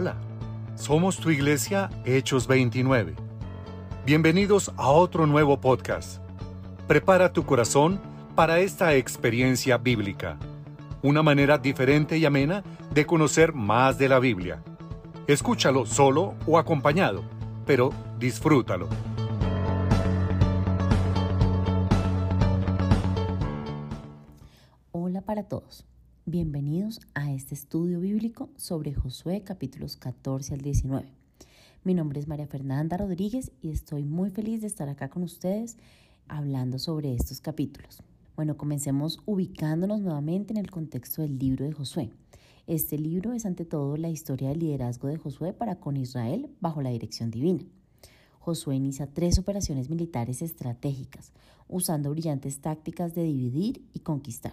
Hola, somos tu iglesia Hechos 29. Bienvenidos a otro nuevo podcast. Prepara tu corazón para esta experiencia bíblica, una manera diferente y amena de conocer más de la Biblia. Escúchalo solo o acompañado, pero disfrútalo. Hola para todos. Bienvenidos estudio bíblico sobre Josué capítulos 14 al 19. Mi nombre es María Fernanda Rodríguez y estoy muy feliz de estar acá con ustedes hablando sobre estos capítulos. Bueno, comencemos ubicándonos nuevamente en el contexto del libro de Josué. Este libro es ante todo la historia del liderazgo de Josué para con Israel bajo la dirección divina. Josué inicia tres operaciones militares estratégicas, usando brillantes tácticas de dividir y conquistar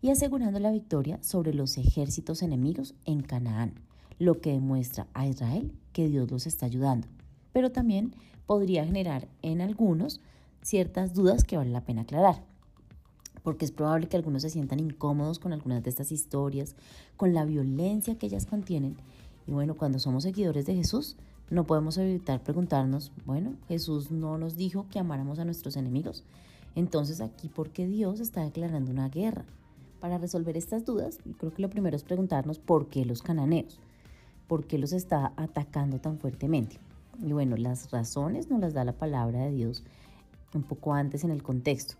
y asegurando la victoria sobre los ejércitos enemigos en Canaán, lo que demuestra a Israel que Dios los está ayudando. Pero también podría generar en algunos ciertas dudas que vale la pena aclarar, porque es probable que algunos se sientan incómodos con algunas de estas historias, con la violencia que ellas contienen. Y bueno, cuando somos seguidores de Jesús, no podemos evitar preguntarnos, bueno, Jesús no nos dijo que amáramos a nuestros enemigos. Entonces aquí, ¿por qué Dios está declarando una guerra? Para resolver estas dudas, creo que lo primero es preguntarnos por qué los cananeos, por qué los está atacando tan fuertemente. Y bueno, las razones nos las da la palabra de Dios un poco antes en el contexto.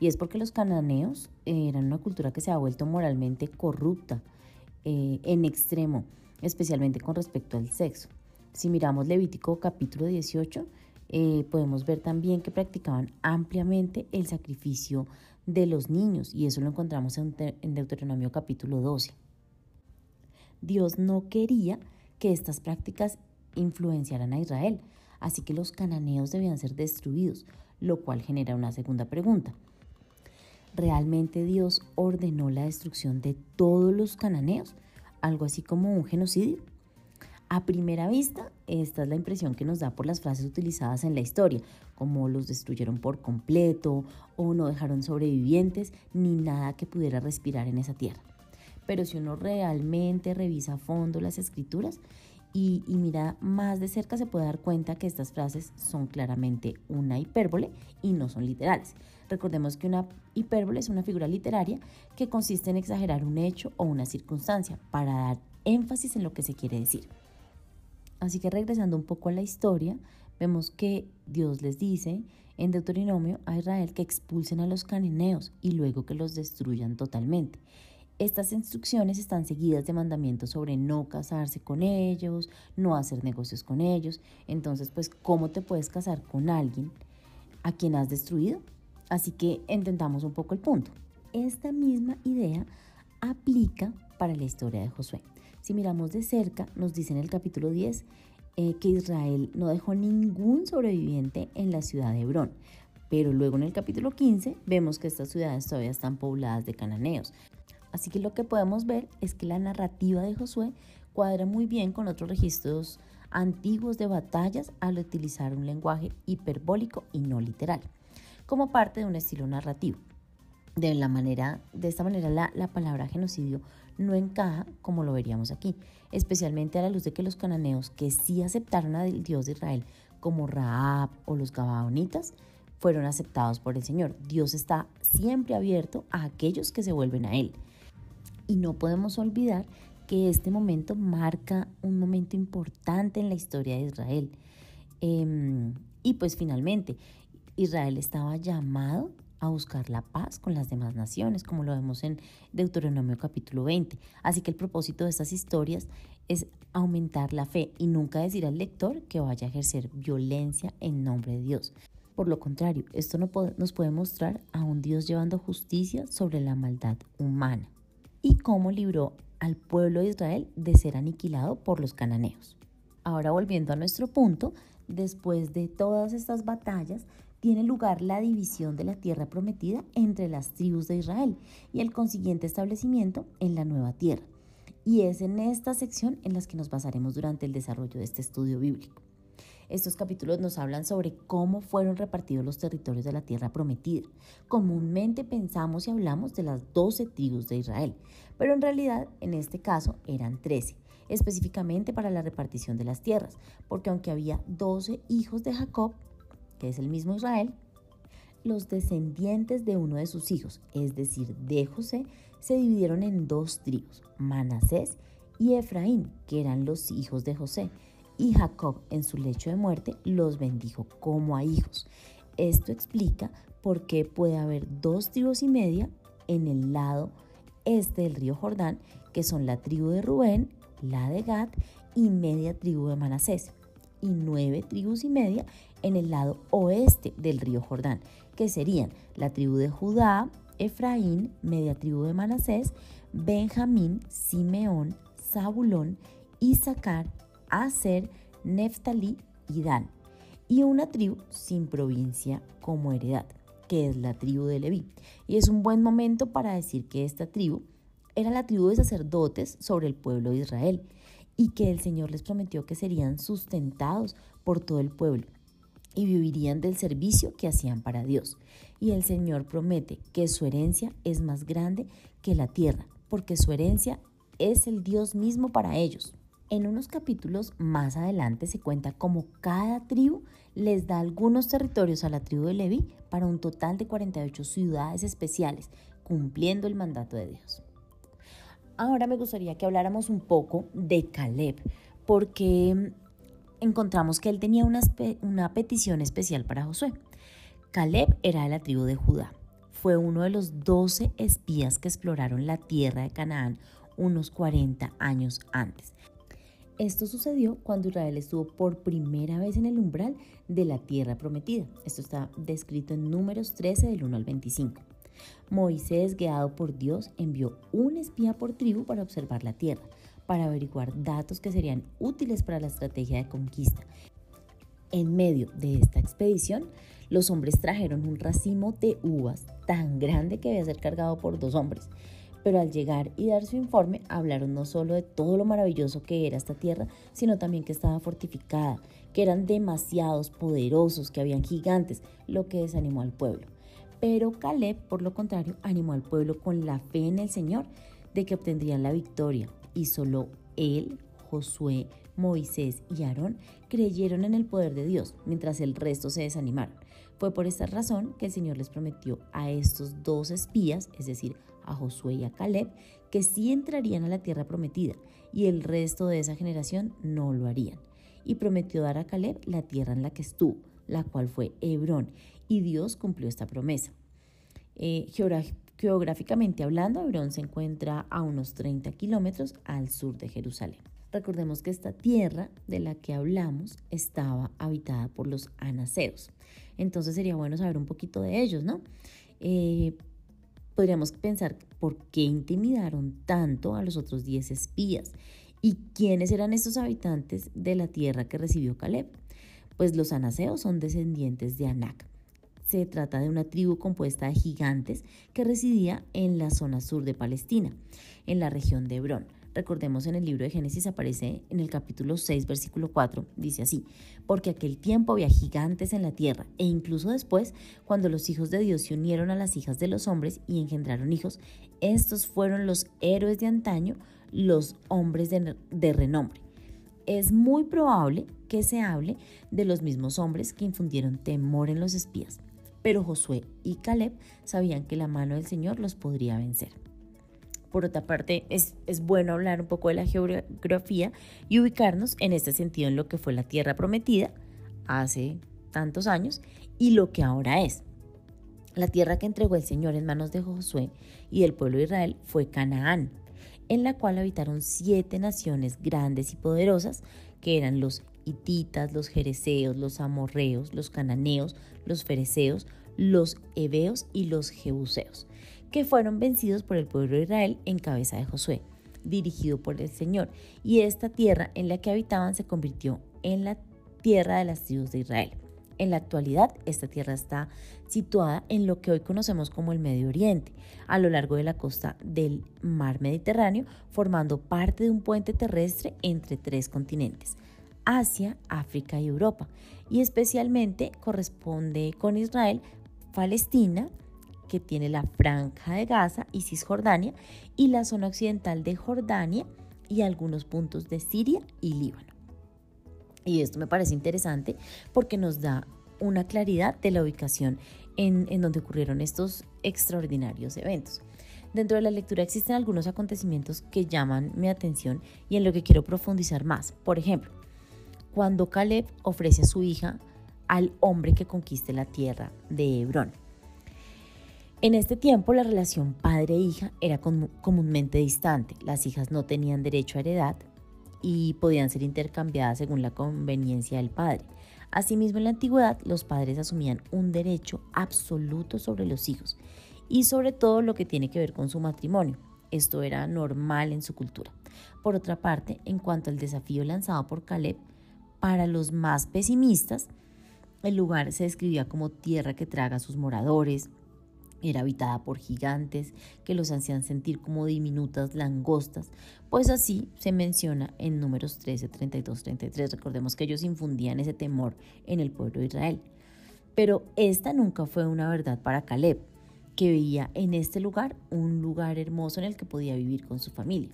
Y es porque los cananeos eran una cultura que se ha vuelto moralmente corrupta eh, en extremo, especialmente con respecto al sexo. Si miramos Levítico capítulo 18, eh, podemos ver también que practicaban ampliamente el sacrificio de los niños y eso lo encontramos en, Deuteronomio capítulo 12. Dios no quería que estas prácticas influenciaran a Israel, así que los cananeos debían ser destruidos, lo cual genera una segunda pregunta. ¿Realmente Dios ordenó la destrucción de todos los cananeos? Algo así como un genocidio. A primera vista, esta es la impresión que nos da por las frases utilizadas en la historia, como los destruyeron por completo o no dejaron sobrevivientes ni nada que pudiera respirar en esa tierra. Pero si uno realmente revisa a fondo las escrituras y, mira más de cerca, se puede dar cuenta que estas frases son claramente una hipérbole y no son literales. Recordemos que una hipérbole es una figura literaria que consiste en exagerar un hecho o una circunstancia para dar énfasis en lo que se quiere decir. Así que regresando un poco a la historia, vemos que Dios les dice en Deuteronomio a Israel que expulsen a los cananeos y luego que los destruyan totalmente. Estas instrucciones están seguidas de mandamientos sobre no casarse con ellos, no hacer negocios con ellos. Entonces, pues, ¿cómo te puedes casar con alguien a quien has destruido? Así que entendamos un poco el punto. Esta misma idea aplica para la historia de Josué. Si miramos de cerca, nos dice en el capítulo 10 eh, que Israel no dejó ningún sobreviviente en la ciudad de Hebrón. Pero luego en el capítulo 15 vemos que estas ciudades todavía están pobladas de cananeos. Así que lo que podemos ver es que la narrativa de Josué cuadra muy bien con otros registros antiguos de batallas al utilizar un lenguaje hiperbólico y no literal, como parte de un estilo narrativo. De, la manera, de esta manera la, la palabra genocidio no encaja como lo veríamos aquí, especialmente a la luz de que los cananeos que sí aceptaron al Dios de Israel como Raab o los Gabaonitas fueron aceptados por el Señor. Dios está siempre abierto a aquellos que se vuelven a Él. Y no podemos olvidar que este momento marca un momento importante en la historia de Israel. Em, y pues finalmente, Israel estaba llamado a buscar la paz con las demás naciones, como lo vemos en Deuteronomio capítulo 20. Así que el propósito de estas historias es aumentar la fe y nunca decir al lector que vaya a ejercer violencia en nombre de Dios. Por lo contrario, esto nos puede mostrar a un Dios llevando justicia sobre la maldad humana y cómo libró al pueblo de Israel de ser aniquilado por los cananeos. Ahora volviendo a nuestro punto, después de todas estas batallas, tiene lugar la división de la tierra prometida entre las tribus de Israel y el consiguiente establecimiento en la nueva tierra. Y es en esta sección en las que nos basaremos durante el desarrollo de este estudio bíblico. Estos capítulos nos hablan sobre cómo fueron repartidos los territorios de la tierra prometida. Comúnmente pensamos y hablamos de las 12 tribus de Israel, pero en realidad en este caso eran 13. específicamente para la repartición de las tierras, porque aunque había 12 hijos de Jacob, que es el mismo Israel, los descendientes de uno de sus hijos, es decir, de José, se dividieron en dos tribus, Manasés y Efraín, que eran los hijos de José. Y Jacob en su lecho de muerte los bendijo como a hijos. Esto explica por qué puede haber dos tribus y media en el lado este del río Jordán, que son la tribu de Rubén, la de Gad y media tribu de Manasés, y nueve tribus y media en el lado oeste del río Jordán, que serían la tribu de Judá, Efraín, media tribu de Manasés, Benjamín, Simeón, Zabulón, Isaacar, Aser, Neftalí y Dan, y una tribu sin provincia como heredad, que es la tribu de Leví. Y es un buen momento para decir que esta tribu era la tribu de sacerdotes sobre el pueblo de Israel y que el Señor les prometió que serían sustentados por todo el pueblo y vivirían del servicio que hacían para Dios. Y el Señor promete que su herencia es más grande que la tierra, porque su herencia es el Dios mismo para ellos. En unos capítulos más adelante se cuenta cómo cada tribu les da algunos territorios a la tribu de Leví para un total de 48 ciudades especiales, cumpliendo el mandato de Dios. Ahora me gustaría que habláramos un poco de Caleb, porque encontramos que él tenía una, una petición especial para Josué. Caleb era de la tribu de Judá. Fue uno de los doce espías que exploraron la tierra de Canaán unos 40 años antes. Esto sucedió cuando Israel estuvo por primera vez en el umbral de la tierra prometida. Esto está descrito en números 13 del 1 al 25. Moisés, guiado por Dios, envió un espía por tribu para observar la tierra para averiguar datos que serían útiles para la estrategia de conquista. En medio de esta expedición, los hombres trajeron un racimo de uvas tan grande que debía ser cargado por dos hombres. Pero al llegar y dar su informe, hablaron no solo de todo lo maravilloso que era esta tierra, sino también que estaba fortificada, que eran demasiados poderosos, que habían gigantes, lo que desanimó al pueblo. Pero Caleb, por lo contrario, animó al pueblo con la fe en el Señor de que obtendrían la victoria y solo él, Josué, Moisés y Aarón creyeron en el poder de Dios, mientras el resto se desanimaron. Fue por esta razón que el Señor les prometió a estos dos espías, es decir, a Josué y a Caleb, que sí entrarían a la tierra prometida y el resto de esa generación no lo harían. Y prometió dar a Caleb la tierra en la que estuvo, la cual fue Hebrón, y Dios cumplió esta promesa. Eh, Geográficamente hablando, Hebrón se encuentra a unos 30 kilómetros al sur de Jerusalén. Recordemos que esta tierra de la que hablamos estaba habitada por los anaseos. Entonces sería bueno saber un poquito de ellos, ¿no? Eh, podríamos pensar por qué intimidaron tanto a los otros 10 espías y quiénes eran estos habitantes de la tierra que recibió Caleb. Pues los anaseos son descendientes de Anac, se trata de una tribu compuesta de gigantes que residía en la zona sur de Palestina, en la región de Hebrón. Recordemos en el libro de Génesis aparece en el capítulo 6, versículo 4, dice así, porque aquel tiempo había gigantes en la tierra, e incluso después, cuando los hijos de Dios se unieron a las hijas de los hombres y engendraron hijos, estos fueron los héroes de antaño, los hombres de, de renombre. Es muy probable que se hable de los mismos hombres que infundieron temor en los espías pero Josué y Caleb sabían que la mano del Señor los podría vencer. Por otra parte, es, es, bueno hablar un poco de la geografía y ubicarnos en este sentido en lo que fue la tierra prometida hace tantos años y lo que ahora es. La tierra que entregó el Señor en manos de Josué y del pueblo de Israel fue Canaán, en la cual habitaron siete naciones grandes y poderosas, que eran los los jereceos, los amorreos, los cananeos, los fereceos, los heveos y los jebuseos, que fueron vencidos por el pueblo de Israel en cabeza de Josué, dirigido por el Señor, y esta tierra en la que habitaban se convirtió en la tierra de las tribus de Israel. En la actualidad, esta tierra está situada en lo que hoy conocemos como el Medio Oriente, a lo largo de la costa del mar Mediterráneo, formando parte de un puente terrestre entre tres continentes, Asia, África y Europa, y especialmente corresponde con Israel, Palestina, que tiene la franja de Gaza y Cisjordania, y la zona occidental de Jordania, y algunos puntos de Siria y Líbano. Y esto me parece interesante porque nos da una claridad de la ubicación en, en donde ocurrieron estos extraordinarios eventos. Dentro de la lectura existen algunos acontecimientos que llaman mi atención y en lo que quiero profundizar más. Por ejemplo, cuando Caleb ofrece a su hija al hombre que conquiste la tierra de Hebrón. En este tiempo la relación padre-hija era comúnmente distante. Las hijas no tenían derecho a heredad y podían ser intercambiadas según la conveniencia del padre. Asimismo, en la antigüedad los padres asumían un derecho absoluto sobre los hijos y sobre todo lo que tiene que ver con su matrimonio. Esto era normal en su cultura. Por otra parte, en cuanto al desafío lanzado por Caleb, para los más pesimistas, el lugar se describía como tierra que traga a sus moradores, era habitada por gigantes que los hacían sentir como diminutas langostas, pues así se menciona en números 13, 32, 33. Recordemos que ellos infundían ese temor en el pueblo de Israel. Pero esta nunca fue una verdad para Caleb que veía en este lugar un lugar hermoso en el que podía vivir con su familia.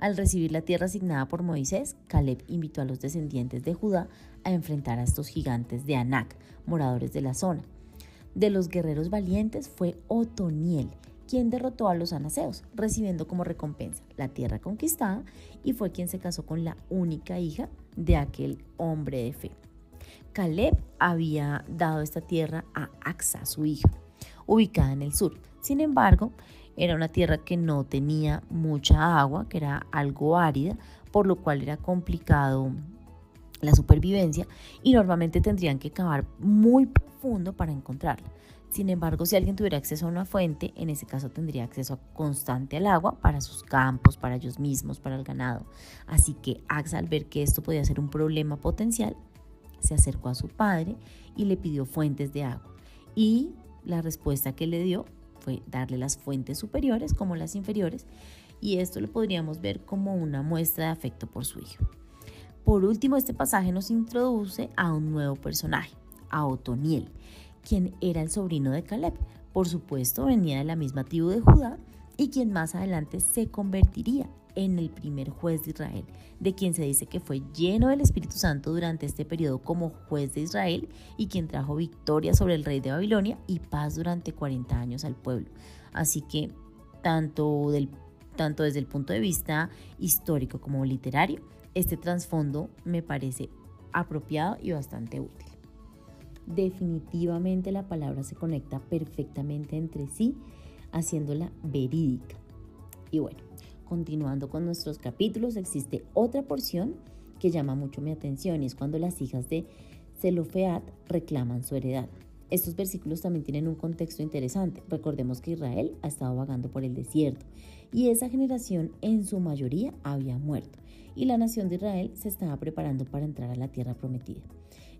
Al recibir la tierra asignada por Moisés, Caleb invitó a los descendientes de Judá a enfrentar a estos gigantes de Anac, moradores de la zona. De los guerreros valientes fue Otoniel, quien derrotó a los anaseos, recibiendo como recompensa la tierra conquistada y fue quien se casó con la única hija de aquel hombre de fe. Caleb había dado esta tierra a Axa, su hija ubicada en el sur. Sin embargo, era una tierra que no tenía mucha agua, que era algo árida, por lo cual era complicado la supervivencia y normalmente tendrían que cavar muy profundo para encontrarla. Sin embargo, si alguien tuviera acceso a una fuente, en ese caso tendría acceso constante al agua para sus campos, para ellos mismos, para el ganado. Así que Axa, al ver que esto podía ser un problema potencial, se acercó a su padre y le pidió fuentes de agua. Y la respuesta que le dio fue darle las fuentes superiores como las inferiores y esto lo podríamos ver como una muestra de afecto por su hijo. Por último, este pasaje nos introduce a un nuevo personaje, a Otoniel, quien era el sobrino de Caleb. Por supuesto, venía de la misma tribu de Judá y quien más adelante se convertiría en el primer juez de Israel, de quien se dice que fue lleno del Espíritu Santo durante este periodo como juez de Israel y quien trajo victoria sobre el rey de Babilonia y paz durante 40 años al pueblo. Así que tanto, del, tanto desde el punto de vista histórico como literario, este trasfondo me parece apropiado y bastante útil. Definitivamente la palabra se conecta perfectamente entre sí, haciéndola verídica. Y bueno, continuando con nuestros capítulos, existe otra porción que llama mucho mi atención y es cuando las hijas de Zelofeat reclaman su heredad. Estos versículos también tienen un contexto interesante. Recordemos que Israel ha estado vagando por el desierto y esa generación en su mayoría había muerto y la nación de Israel se estaba preparando para entrar a la tierra prometida.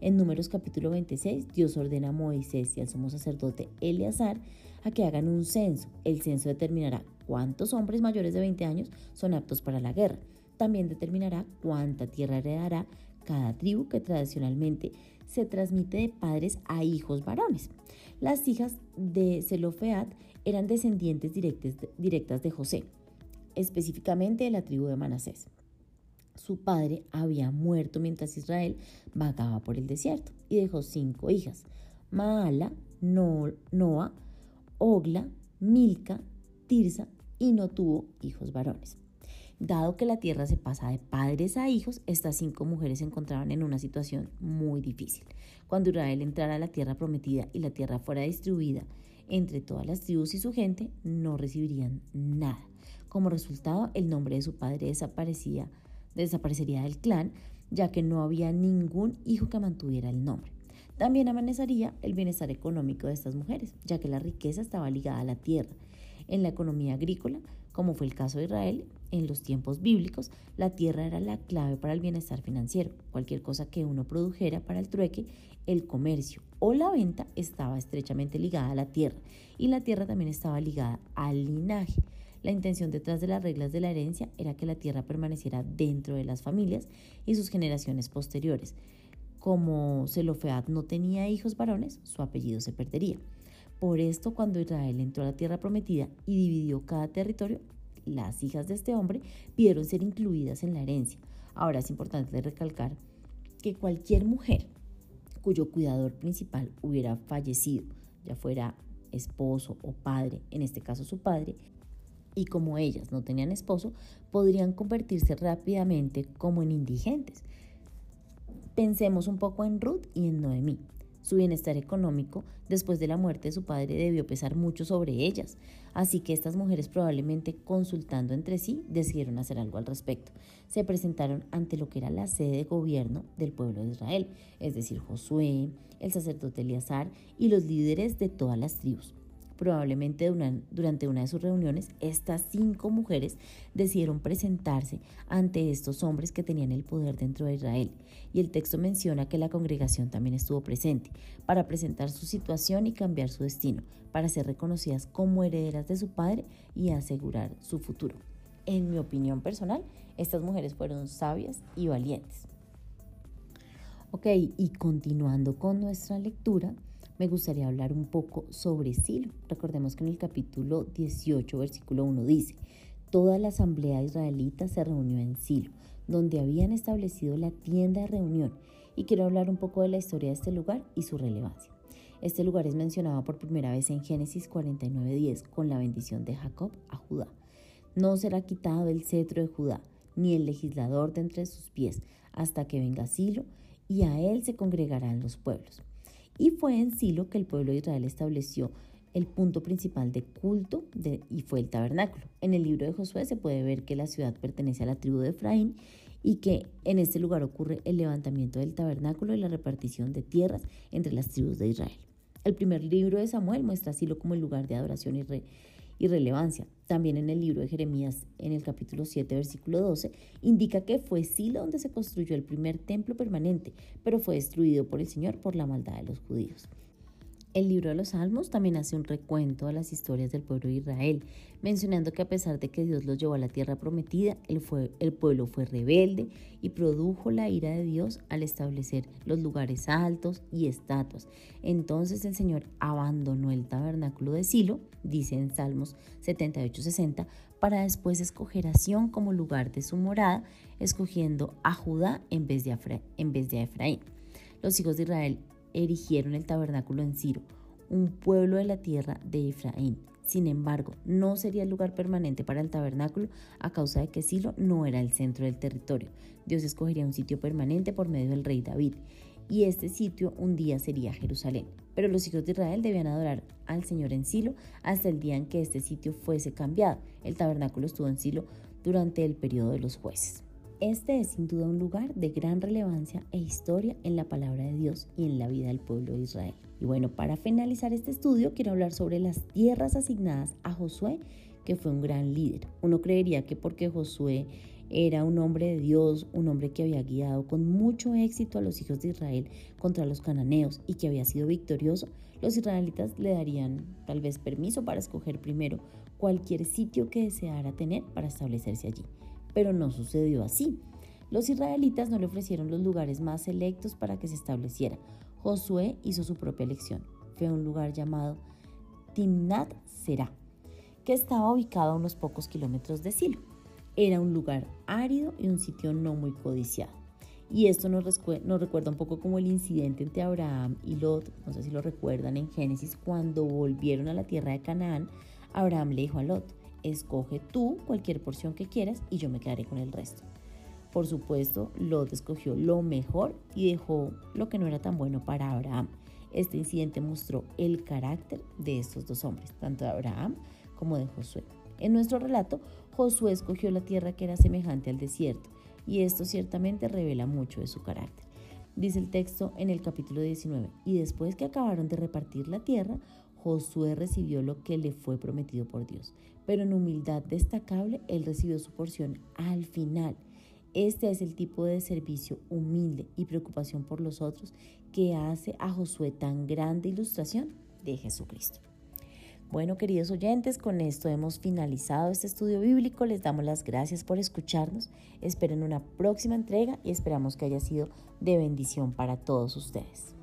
En Números capítulo 26, Dios ordena a Moisés y al sumo sacerdote Eleazar a que hagan un censo. El censo determinará cuántos hombres mayores de 20 años son aptos para la guerra. También determinará cuánta tierra heredará cada tribu que tradicionalmente se transmite de padres a hijos varones. Las hijas de Zelofeat eran descendientes directas de José, específicamente de la tribu de Manasés. Su padre había muerto mientras Israel vagaba por el desierto y dejó cinco hijas, Maala, Noa, Ogla, Milca, Tirsa y no tuvo hijos varones. Dado que la tierra se pasa de padres a hijos, estas cinco mujeres se encontraban en una situación muy difícil. Cuando Israel entrara a la tierra prometida y la tierra fuera distribuida entre todas las tribus y su gente, no recibirían nada. Como resultado, el nombre de su padre desaparecía, desaparecería del clan, ya que no había ningún hijo que mantuviera el nombre. También amenazaría el bienestar económico de estas mujeres, ya que la riqueza estaba ligada a la tierra. En la economía agrícola, como fue el caso de Israel, en los tiempos bíblicos, la tierra era la clave para el bienestar financiero. Cualquier cosa que uno produjera para el trueque, el comercio o la venta estaba estrechamente ligada a la tierra y la tierra también estaba ligada al linaje. La intención detrás de las reglas de la herencia era que la tierra permaneciera dentro de las familias y sus generaciones posteriores. Como Zelofead no tenía hijos varones, su apellido se perdería. Por esto, cuando Israel entró a la tierra prometida y dividió cada territorio, las hijas de este hombre pidieron ser incluidas en la herencia. Ahora es importante recalcar que cualquier mujer cuyo cuidador principal hubiera fallecido, ya fuera esposo o padre, en este caso su padre, y como ellas no tenían esposo, podrían convertirse rápidamente como en indigentes. Pensemos un poco en Ruth y en Noemí. Su bienestar económico después de la muerte de su padre debió pesar mucho sobre ellas, así que estas mujeres probablemente consultando entre sí decidieron hacer algo al respecto. Se presentaron ante lo que era la sede de gobierno del pueblo de Israel, es decir, Josué, el sacerdote Eleazar y los líderes de todas las tribus. Probablemente durante una de sus reuniones, estas cinco mujeres decidieron presentarse ante estos hombres que tenían el poder dentro de Israel. Y el texto menciona que la congregación también estuvo presente para presentar su situación y cambiar su destino, para ser reconocidas como herederas de su padre y asegurar su futuro. En mi opinión personal, estas mujeres fueron sabias y valientes. Ok, y continuando con nuestra lectura, me gustaría hablar un poco sobre Silo. Recordemos que en el capítulo 18, versículo 1 dice, Toda la asamblea israelita se reunió en Silo, donde habían establecido la tienda de reunión. Y quiero hablar un poco de la historia de este lugar y su relevancia. Este lugar es mencionado por primera vez en Génesis 49:10 con la bendición de Jacob a Judá. No será quitado el cetro de Judá, ni el legislador de entre sus pies, hasta que venga Silo, y a él se congregarán los pueblos. Y fue en Silo que el pueblo de Israel estableció el punto principal de culto y fue el tabernáculo. En el libro de Josué se puede ver que la ciudad pertenece a la tribu de Efraín y que en este lugar ocurre el levantamiento del tabernáculo y la repartición de tierras entre las tribus de Israel. El primer libro de Samuel muestra a Silo como el lugar de adoración y, re, y relevancia. También en el libro de Jeremías, en el capítulo 7, versículo 12, indica que fue Silo donde se construyó el primer templo permanente, pero fue destruido por el Señor por la maldad de los judíos. El libro de los Salmos también hace un recuento de las historias del pueblo de Israel, mencionando que a pesar de que Dios los llevó a la tierra prometida, el, pueblo fue rebelde y produjo la ira de Dios al establecer los lugares altos y estatuas. Entonces el Señor abandonó el tabernáculo de Silo, dice en Salmos 78-60, para después escoger a Sión como lugar de su morada, escogiendo a Judá en vez de, de Efraín. Los hijos de Israel erigieron el tabernáculo en Ciro, un pueblo de la tierra de Efraín. Sin embargo, no sería el lugar permanente para el tabernáculo a causa de que Silo no era el centro del territorio. Dios escogería un sitio permanente por medio del rey David, y este sitio un día sería Jerusalén. Pero los hijos de Israel debían adorar al Señor en Silo hasta el día en que este sitio fuese cambiado. El tabernáculo estuvo en Silo durante el periodo de los jueces. Este es sin duda un lugar de gran relevancia e historia en la palabra de Dios y en la vida del pueblo de Israel. Y bueno, para finalizar este estudio quiero hablar sobre las tierras asignadas a Josué, que fue un gran líder. Uno creería que porque Josué era un hombre de Dios, un hombre que había guiado con mucho éxito a los hijos de Israel contra los cananeos y que había sido victorioso, los israelitas le darían tal vez permiso para escoger primero cualquier sitio que deseara tener para establecerse allí pero no sucedió así. Los israelitas no le ofrecieron los lugares más selectos para que se estableciera. Josué hizo su propia elección. Fue un lugar llamado Timnat Será, que estaba ubicado a unos pocos kilómetros de Silo. Era un lugar árido y un sitio no muy codiciado. Y esto nos, nos, recuerda un poco como el incidente entre Abraham y Lot, no sé si lo recuerdan en Génesis, cuando volvieron a la tierra de Canaán, Abraham le dijo a Lot, escoge tú cualquier porción que quieras y yo me quedaré con el resto. Por supuesto, Lot escogió lo mejor y dejó lo que no era tan bueno para Abraham. Este incidente mostró el carácter de estos dos hombres, tanto de Abraham como de Josué. En nuestro relato, Josué escogió la tierra que era semejante al desierto, y esto ciertamente revela mucho de su carácter. Dice el texto en el capítulo 19, y después que acabaron de repartir la tierra, Josué recibió lo que le fue prometido por Dios, pero en humildad destacable él recibió su porción al final. Este es el tipo de servicio humilde y preocupación por los otros que hace a Josué tan grande ilustración de Jesucristo. Bueno, queridos oyentes, con esto hemos finalizado este estudio bíblico. Les damos las gracias por escucharnos. Esperen una próxima entrega y esperamos que haya sido de bendición para todos ustedes.